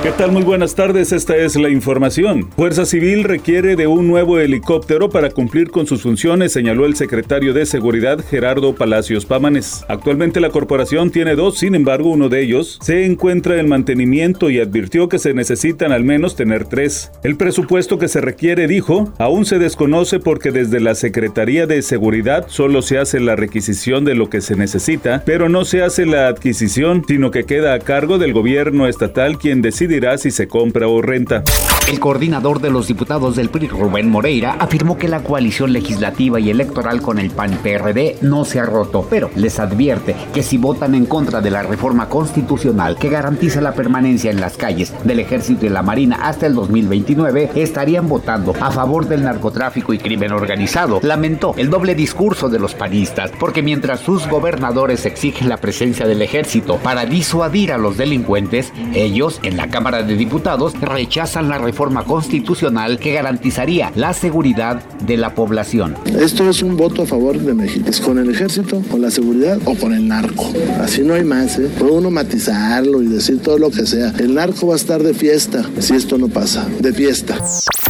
¿Qué tal? Muy buenas tardes, esta es la información. Fuerza Civil requiere de un nuevo helicóptero para cumplir con sus funciones, señaló el secretario de Seguridad Gerardo Palacios Pámanes. Actualmente la corporación tiene dos, sin embargo uno de ellos se encuentra en mantenimiento y advirtió que se necesitan al menos tener tres. El presupuesto que se requiere, dijo, aún se desconoce porque desde la Secretaría de Seguridad solo se hace la requisición de lo que se necesita, pero no se hace la adquisición, sino que queda a cargo del gobierno estatal quien decide dirá si se compra o renta. El coordinador de los diputados del PRI, Rubén Moreira, afirmó que la coalición legislativa y electoral con el PAN-PRD no se ha roto, pero les advierte que si votan en contra de la reforma constitucional que garantiza la permanencia en las calles del Ejército y la Marina hasta el 2029, estarían votando a favor del narcotráfico y crimen organizado. Lamentó el doble discurso de los panistas, porque mientras sus gobernadores exigen la presencia del ejército para disuadir a los delincuentes, ellos en la Cámara de Diputados rechazan la reforma constitucional que garantizaría la seguridad de la población. Esto es un voto a favor de México. ¿Es con el ejército, con la seguridad o con el narco? Así no hay más, ¿eh? Puede uno matizarlo y decir todo lo que sea. El narco va a estar de fiesta si esto no pasa. De fiesta.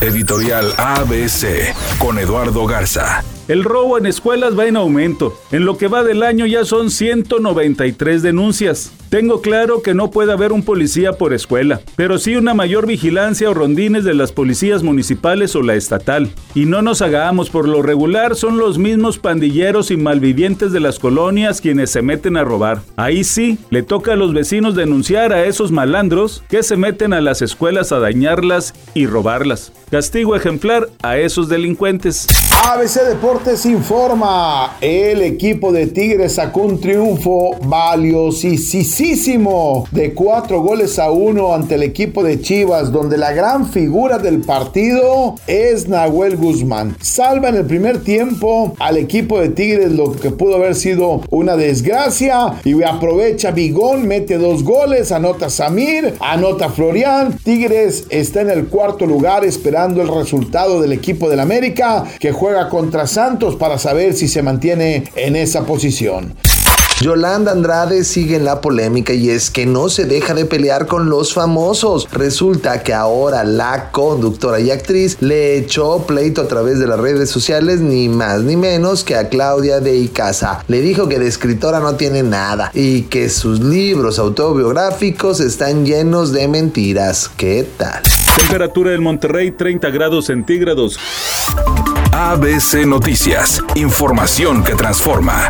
Editorial ABC con Eduardo Garza. El robo en escuelas va en aumento. En lo que va del año ya son 193 denuncias. Tengo claro que no puede haber un policía por escuela, pero sí una mayor vigilancia o rondines de las policías municipales o la estatal. Y no nos hagamos, por lo regular son los mismos pandilleros y malvivientes de las colonias quienes se meten a robar. Ahí sí, le toca a los vecinos denunciar a esos malandros que se meten a las escuelas a dañarlas y robarlas. Castigo ejemplar a esos delincuentes. ABC Deportes informa, el equipo de Tigres sacó un triunfo valiosísimo de cuatro goles a uno ante el equipo de Chivas, donde la gran figura del partido es Nahuel Guzmán. Salva en el primer tiempo al equipo de Tigres lo que pudo haber sido una desgracia y aprovecha Bigón, mete dos goles, anota Samir, anota Florian. Tigres está en el cuarto lugar esperando el resultado del equipo del América que juega juega contra Santos para saber si se mantiene en esa posición. Yolanda Andrade sigue en la polémica y es que no se deja de pelear con los famosos. Resulta que ahora la conductora y actriz le echó pleito a través de las redes sociales ni más ni menos que a Claudia de Icaza. Le dijo que de escritora no tiene nada y que sus libros autobiográficos están llenos de mentiras. ¿Qué tal? Temperatura en Monterrey 30 grados centígrados. ABC Noticias, información que transforma.